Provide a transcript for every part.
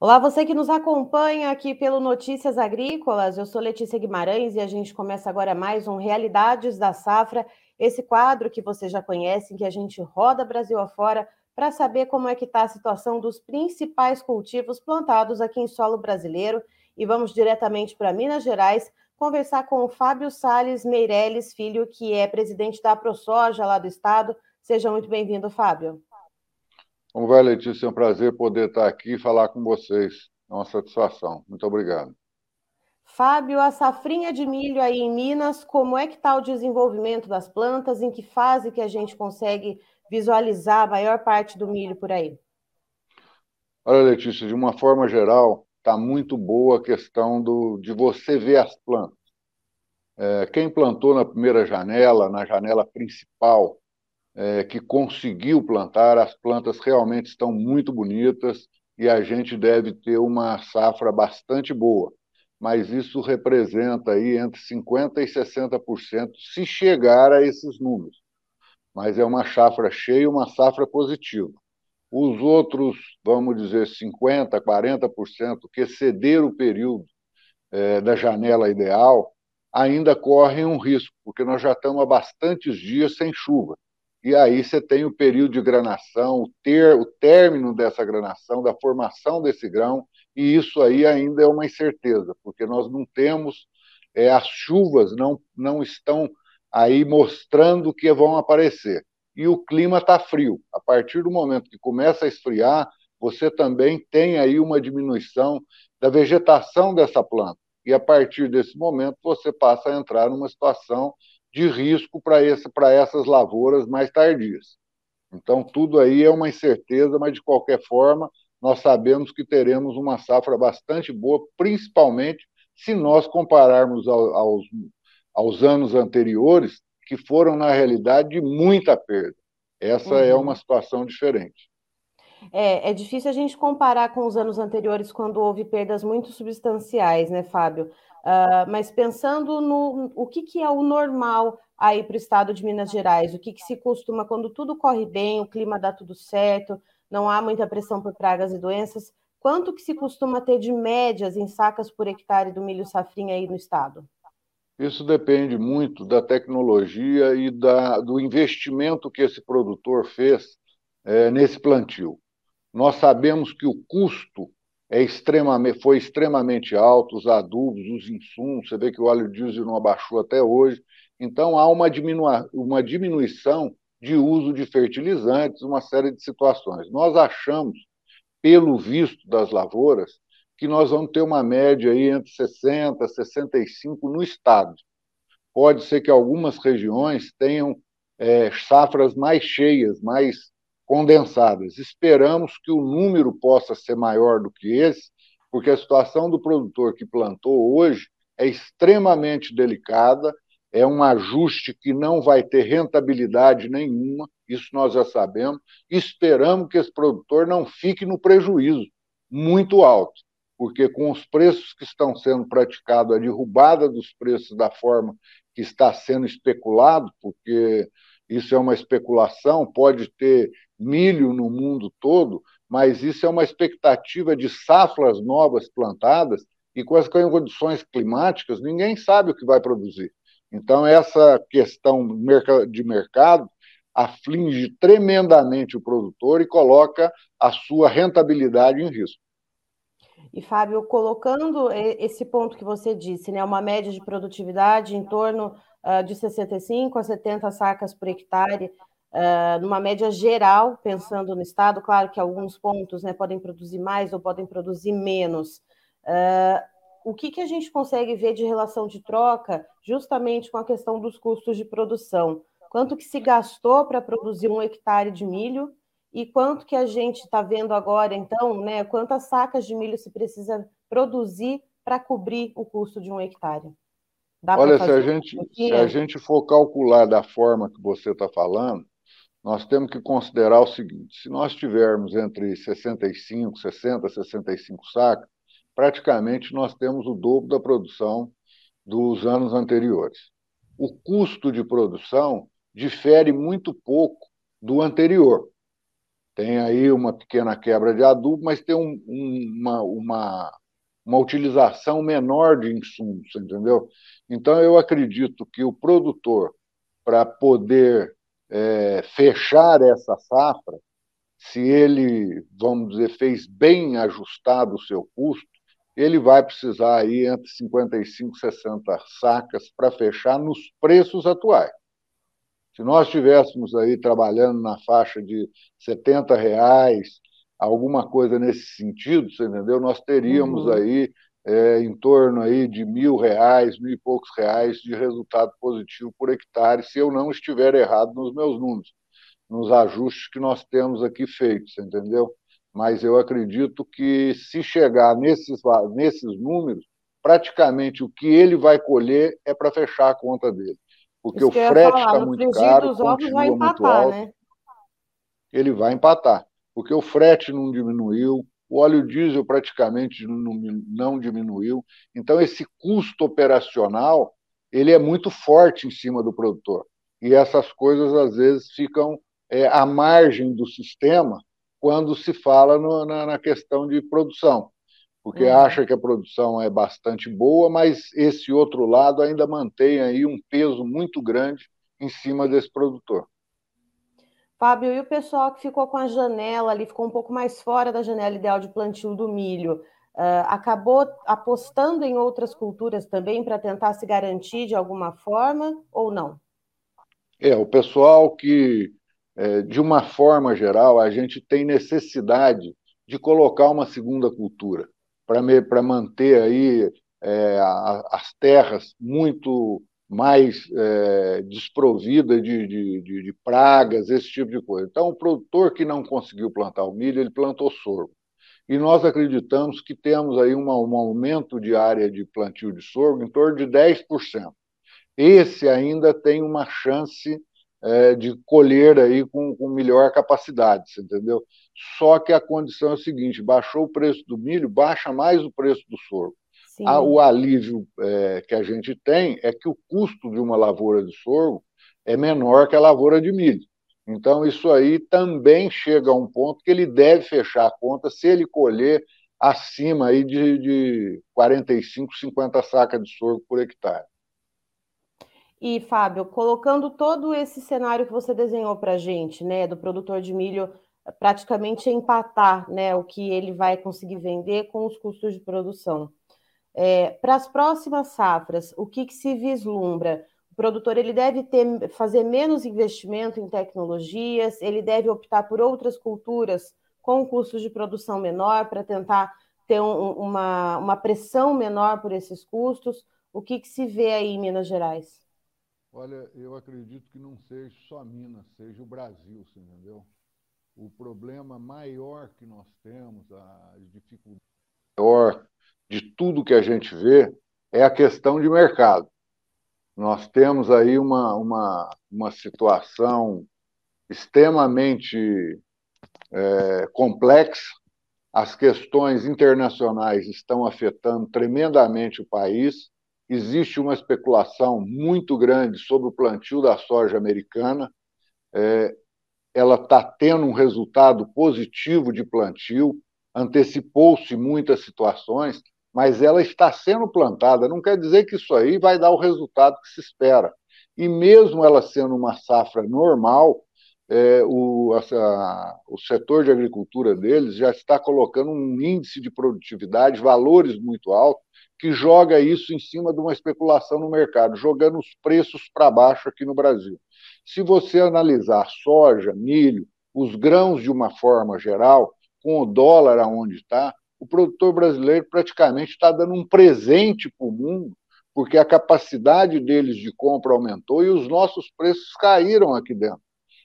Olá, você que nos acompanha aqui pelo Notícias Agrícolas. Eu sou Letícia Guimarães e a gente começa agora mais um Realidades da Safra, esse quadro que você já conhece, em que a gente roda Brasil afora para saber como é que está a situação dos principais cultivos plantados aqui em solo brasileiro. E vamos diretamente para Minas Gerais conversar com o Fábio Sales Meirelles Filho, que é presidente da ProSoja lá do estado. Seja muito bem-vindo, Fábio. Como vai, Letícia? É um prazer poder estar aqui e falar com vocês. É uma satisfação. Muito obrigado. Fábio, a safrinha de milho aí em Minas, como é que está o desenvolvimento das plantas? Em que fase que a gente consegue visualizar a maior parte do milho por aí? Olha, Letícia, de uma forma geral, está muito boa a questão do, de você ver as plantas. É, quem plantou na primeira janela, na janela principal, é, que conseguiu plantar, as plantas realmente estão muito bonitas e a gente deve ter uma safra bastante boa. Mas isso representa aí entre 50% e 60% se chegar a esses números. Mas é uma safra cheia, uma safra positiva. Os outros, vamos dizer, 50%, 40% que exceder o período é, da janela ideal, ainda correm um risco, porque nós já estamos há bastantes dias sem chuva e aí você tem o período de granação, o, ter, o término dessa granação, da formação desse grão, e isso aí ainda é uma incerteza, porque nós não temos, é, as chuvas não, não estão aí mostrando que vão aparecer. E o clima está frio. A partir do momento que começa a esfriar, você também tem aí uma diminuição da vegetação dessa planta. E a partir desse momento você passa a entrar numa situação de risco para essas lavouras mais tardias. Então, tudo aí é uma incerteza, mas de qualquer forma, nós sabemos que teremos uma safra bastante boa, principalmente se nós compararmos ao, aos, aos anos anteriores, que foram, na realidade, de muita perda. Essa é uhum. é uma situação diferente. É, é difícil a gente comparar com os anos anteriores, quando houve perdas muito substanciais, né, Fábio? Uh, mas pensando no o que, que é o normal aí para o estado de Minas Gerais, o que, que se costuma quando tudo corre bem, o clima dá tudo certo, não há muita pressão por pragas e doenças, quanto que se costuma ter de médias em sacas por hectare do milho safrinha aí no estado? Isso depende muito da tecnologia e da, do investimento que esse produtor fez é, nesse plantio. Nós sabemos que o custo é extremamente, foi extremamente alto, os adubos, os insumos, você vê que o óleo diesel não abaixou até hoje, então há uma, uma diminuição de uso de fertilizantes, uma série de situações. Nós achamos, pelo visto das lavouras, que nós vamos ter uma média aí entre 60 e 65 no estado. Pode ser que algumas regiões tenham é, safras mais cheias, mais condensadas. Esperamos que o número possa ser maior do que esse, porque a situação do produtor que plantou hoje é extremamente delicada, é um ajuste que não vai ter rentabilidade nenhuma, isso nós já sabemos, esperamos que esse produtor não fique no prejuízo muito alto, porque com os preços que estão sendo praticados, a derrubada dos preços da forma que está sendo especulado, porque isso é uma especulação, pode ter milho no mundo todo, mas isso é uma expectativa de safras novas plantadas e com as condições climáticas, ninguém sabe o que vai produzir. Então, essa questão de mercado aflige tremendamente o produtor e coloca a sua rentabilidade em risco. E, Fábio, colocando esse ponto que você disse, né, uma média de produtividade em torno uh, de 65 a 70 sacas por hectare, uh, numa média geral, pensando no estado, claro que alguns pontos né, podem produzir mais ou podem produzir menos. Uh, o que, que a gente consegue ver de relação de troca justamente com a questão dos custos de produção? Quanto que se gastou para produzir um hectare de milho e quanto que a gente está vendo agora, então, né? Quantas sacas de milho se precisa produzir para cobrir o custo de um hectare? Olha, se a, gente, se a gente for calcular da forma que você está falando, nós temos que considerar o seguinte: se nós tivermos entre 65, 60, 65 sacos, praticamente nós temos o dobro da produção dos anos anteriores. O custo de produção difere muito pouco do anterior. Tem aí uma pequena quebra de adubo, mas tem um, uma, uma, uma utilização menor de insumos, entendeu? Então, eu acredito que o produtor, para poder é, fechar essa safra, se ele, vamos dizer, fez bem ajustado o seu custo, ele vai precisar aí entre 55 e 60 sacas para fechar nos preços atuais. Se nós estivéssemos aí trabalhando na faixa de 70 reais, alguma coisa nesse sentido, você entendeu? Nós teríamos uhum. aí é, em torno aí de mil reais, mil e poucos reais de resultado positivo por hectare, se eu não estiver errado nos meus números, nos ajustes que nós temos aqui feitos, entendeu? Mas eu acredito que se chegar nesses, nesses números, praticamente o que ele vai colher é para fechar a conta dele. Porque o frete está muito caro, continua empatar, muito alto. Né? Ele vai empatar, porque o frete não diminuiu, o óleo diesel praticamente não diminuiu. Então, esse custo operacional ele é muito forte em cima do produtor. E essas coisas, às vezes, ficam é, à margem do sistema quando se fala no, na, na, questão de produção, porque uhum. acha que a produção é bastante boa, mas esse outro lado ainda mantém aí um peso muito grande em cima desse produtor. Fábio, e o pessoal que ficou com a janela ali, ficou um pouco mais fora da janela ideal de plantio do milho, uh, acabou apostando em outras culturas também para tentar se garantir de alguma forma ou não? É, o pessoal que, é, de uma forma geral, a gente tem necessidade de colocar uma segunda cultura para manter aí é, as terras muito mais é, desprovida de, de, de, de, pragas, esse tipo de coisa. Então, o produtor que não conseguiu plantar o milho, ele plantou sorgo. E nós acreditamos que temos aí uma, um aumento de área de plantio de sorgo em torno de 10%. Esse ainda tem uma chance é, de colher aí com, com melhor capacidade, entendeu? Só que a condição é a seguinte: baixou o preço do milho, baixa mais o preço do sorgo. A, o alívio é, que a gente tem é que o custo de uma lavoura de sorgo é menor que a lavoura de milho. Então, isso aí também chega a um ponto que ele deve fechar a conta se ele colher acima aí de, de 45, 50 sacas de sorgo por hectare. E, Fábio, colocando todo esse cenário que você desenhou para a gente, né, do produtor de milho praticamente empatar né, o que ele vai conseguir vender com os custos de produção. É, Para as próximas safras, o que, que, se vislumbra? O produtor ele deve ter, fazer menos investimento em tecnologias, ele deve optar por outras culturas com custos de produção menor para tentar ter um, uma, uma pressão menor por esses custos. O que, que se vê aí em Minas Gerais? Olha, eu acredito que não seja só Minas, seja o Brasil, você entendeu? O problema maior que nós temos, a dificuldade maior de tudo que a gente vê é a questão de mercado. Nós temos aí uma, uma, uma situação extremamente é, complexa, as questões internacionais estão afetando tremendamente o país, existe uma especulação muito grande sobre o plantio da soja americana, é, ela está tendo um resultado positivo de plantio, antecipou-se muitas situações, mas ela está sendo plantada. Não quer dizer que isso aí vai dar o resultado que se espera. E mesmo ela sendo uma safra normal, é, o, a, o setor de agricultura deles já está colocando um índice de produtividade, valores muito altos, que joga isso em cima de uma especulação no mercado, jogando os preços para baixo aqui no Brasil. Se você analisar soja, milho, os grãos de uma forma geral, com o dólar aonde está, o produtor brasileiro praticamente está dando um presente para o mundo, porque a capacidade deles de compra aumentou e os nossos preços caíram aqui dentro.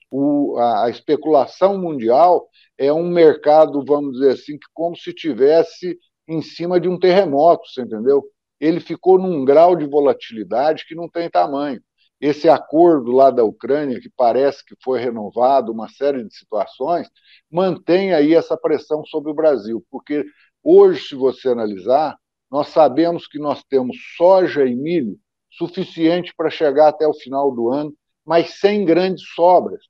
O, a, a, especulação mundial é um mercado, vamos dizer assim, que como se tivesse em cima de um terremoto, você entendeu? Ele ficou num grau de volatilidade que não tem tamanho. Esse acordo lá da Ucrânia, que parece que foi renovado, uma série de situações, mantém aí essa pressão sobre o Brasil, porque Hoje, se você analisar, nós sabemos que nós temos soja e milho suficiente para chegar até o final do ano, mas sem grandes sobras.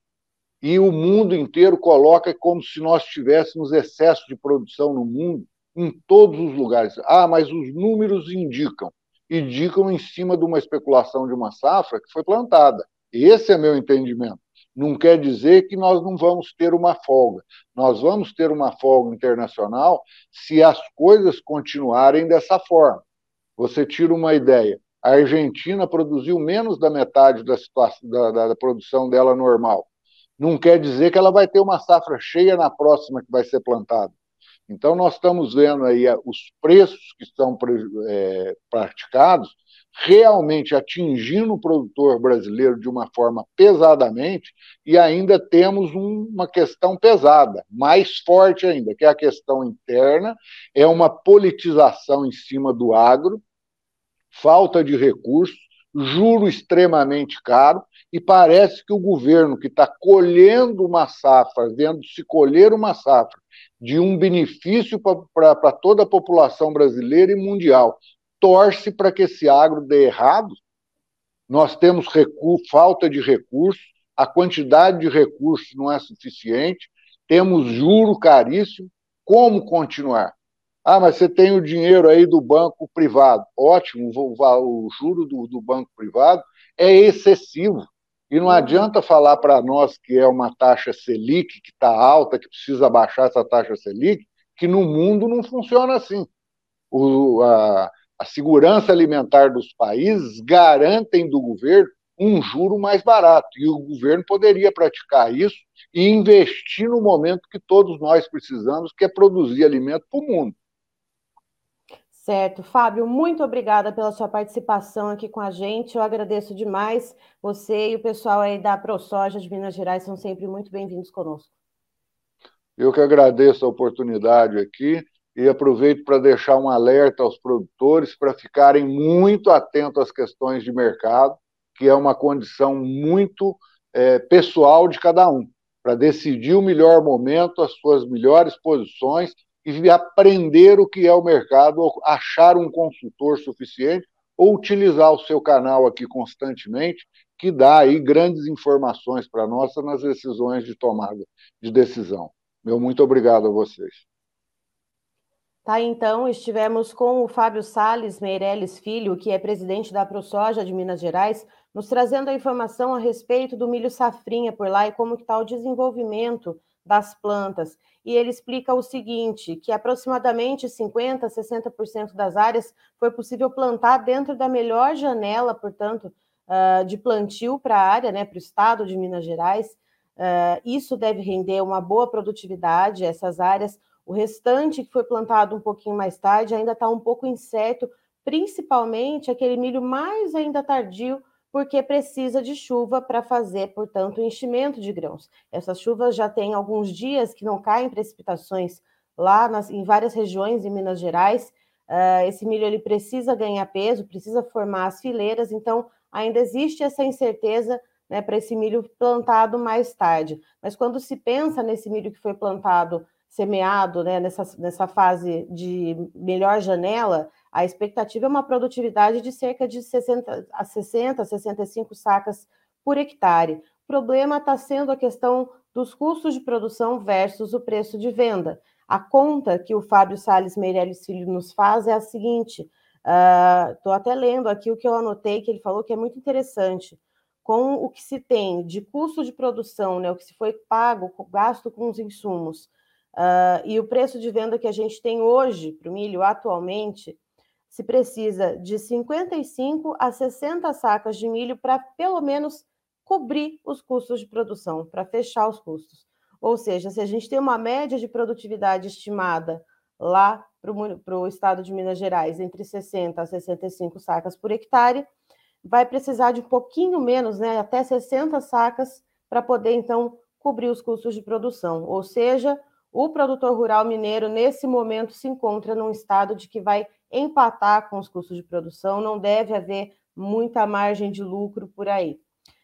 e o mundo inteiro coloca como se nós tivéssemos excesso de produção no mundo em todos os lugares. Ah, mas os números indicam. Indicam em cima de uma especulação de uma safra que foi plantada. Esse é meu entendimento. Não quer dizer que nós não vamos ter uma folga. Nós vamos ter uma folga internacional se as coisas continuarem dessa forma. Você tira uma ideia. A Argentina produziu menos da metade da, situação, da, da, da produção dela normal. Não quer dizer que ela vai ter uma safra cheia na próxima que vai ser plantada. Então, nós estamos vendo aí eh, os preços que estão é, praticados realmente atingindo o produtor brasileiro de uma forma pesadamente, e ainda temos um, uma questão pesada, mais forte ainda, que é a questão interna, é uma politização em cima do agro, falta de recursos, juro extremamente caro, e parece que o governo que está colhendo uma safra, vendo se colher uma safra de um benefício para toda a população brasileira e mundial, torce para que esse agro dê errado. Nós temos falta de recursos, a quantidade de recursos não é suficiente, temos juro caríssimo. Como continuar? Ah, mas você tem o dinheiro aí do banco privado. Ótimo, o, juro do, do banco privado é excessivo. E não adianta falar para nós que é uma taxa Selic que está alta, que precisa baixar essa taxa Selic, que no mundo não funciona assim. O, a, a segurança alimentar dos países garantem do governo um juro mais barato. E o governo poderia praticar isso e investir no momento que todos nós precisamos, que é produzir alimento para o mundo. Certo. Fábio, muito obrigada pela sua participação aqui com a gente. Eu agradeço demais. Você e o pessoal aí da ProSoja de Minas Gerais são sempre muito bem-vindos conosco. Eu que agradeço a oportunidade aqui e aproveito para deixar um alerta aos produtores para ficarem muito atentos às questões de mercado, que é uma condição muito é, pessoal de cada um, para decidir o melhor momento, as suas melhores posições e aprender o que é o mercado, achar um consultor suficiente ou utilizar o seu canal aqui constantemente, que dá aí grandes informações para nós nas decisões de tomada de decisão. Meu muito obrigado a vocês. Tá, então, estivemos com o Fábio Sales Meirelles Filho, que é presidente da ProSoja de Minas Gerais, nos trazendo a informação a respeito do milho safrinha por lá e como está o desenvolvimento das plantas. E ele explica o seguinte, que aproximadamente 50%, 60% das áreas foi possível plantar dentro da melhor janela, portanto, uh, de plantio para a área, né, para o estado de Minas Gerais. Uh, isso deve render uma boa produtividade, essas áreas o restante que foi plantado um pouquinho mais tarde ainda está um pouco incerto, principalmente aquele milho mais ainda tardio, porque precisa de chuva para fazer, portanto, o enchimento de grãos. Essas chuvas já têm alguns dias que não caem precipitações lá nas, em várias regiões de Minas Gerais. Uh, esse milho ele precisa ganhar peso, precisa formar as fileiras, então ainda existe essa incerteza né, para esse milho plantado mais tarde. Mas quando se pensa nesse milho que foi plantado semeado né, nessa, nessa fase de melhor janela, a expectativa é uma produtividade de cerca de 60 a 60, 65 sacas por hectare. O problema está sendo a questão dos custos de produção versus o preço de venda. A conta que o Fábio Sales Meirelles Filho nos faz é a seguinte: estou uh, até lendo aqui o que eu anotei, que ele falou que é muito interessante. Com o que se tem de custo de produção, né, o que se foi pago, gasto com os insumos, Uh, e o preço de venda que a gente tem hoje para o milho atualmente se precisa de 55 a 60 sacas de milho para pelo menos cobrir os custos de produção, para fechar os custos. Ou seja, se a gente tem uma média de produtividade estimada lá para o estado de Minas Gerais entre 60 a 65 sacas por hectare, vai precisar de um pouquinho menos, né, até 60 sacas, para poder então cobrir os custos de produção. Ou seja, o produtor rural mineiro, nesse momento, se encontra num estado de que vai empatar com os custos de produção, não deve haver muita margem de lucro por aí.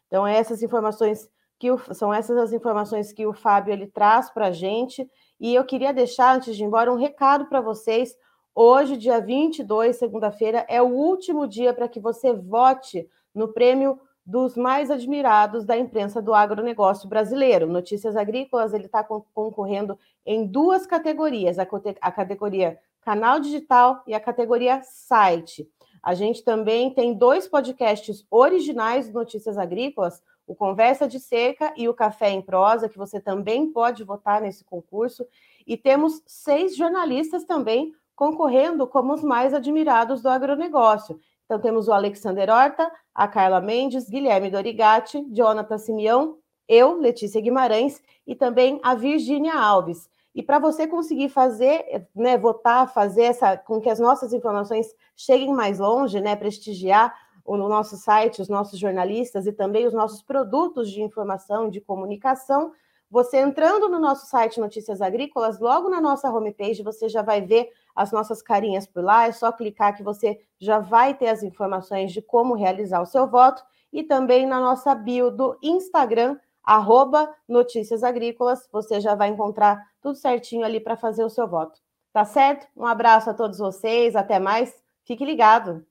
Então, essas informações que o, são essas as informações que o Fábio ele traz para a gente. E eu queria deixar, antes de ir embora, um recado para vocês. Hoje, dia 22, segunda-feira, é o último dia para que você vote no prêmio dos mais admirados da imprensa do agronegócio brasileiro. Notícias Agrícolas, ele está concorrendo em duas categorias, a, a categoria canal digital e a categoria site. A gente também tem dois podcasts originais de Notícias Agrícolas, o Conversa de Cerca e o Café em Prosa, que você também pode votar nesse concurso. E temos seis jornalistas também concorrendo como os mais admirados do agronegócio. Então, temos o Alexander Horta, a Carla Mendes, Guilherme Dorigatti, Jonathan Simeão, eu, Letícia Guimarães, e também a Virgínia Alves. E para você conseguir fazer, né, votar, fazer essa, com que as nossas informações cheguem mais longe, né, prestigiar o nosso site, os nossos jornalistas e também os nossos produtos de informação, de comunicação, você entrando no nosso site Notícias Agrícolas, logo na nossa homepage, você já vai ver as nossas carinhas por lá. É só clicar que você já vai ter as informações de como realizar o seu voto. E também na nossa bio do Instagram, arroba Notícias Agrícolas, você já vai encontrar tudo certinho ali para fazer o seu voto. Tá certo? Um abraço a todos vocês, até mais, fique ligado.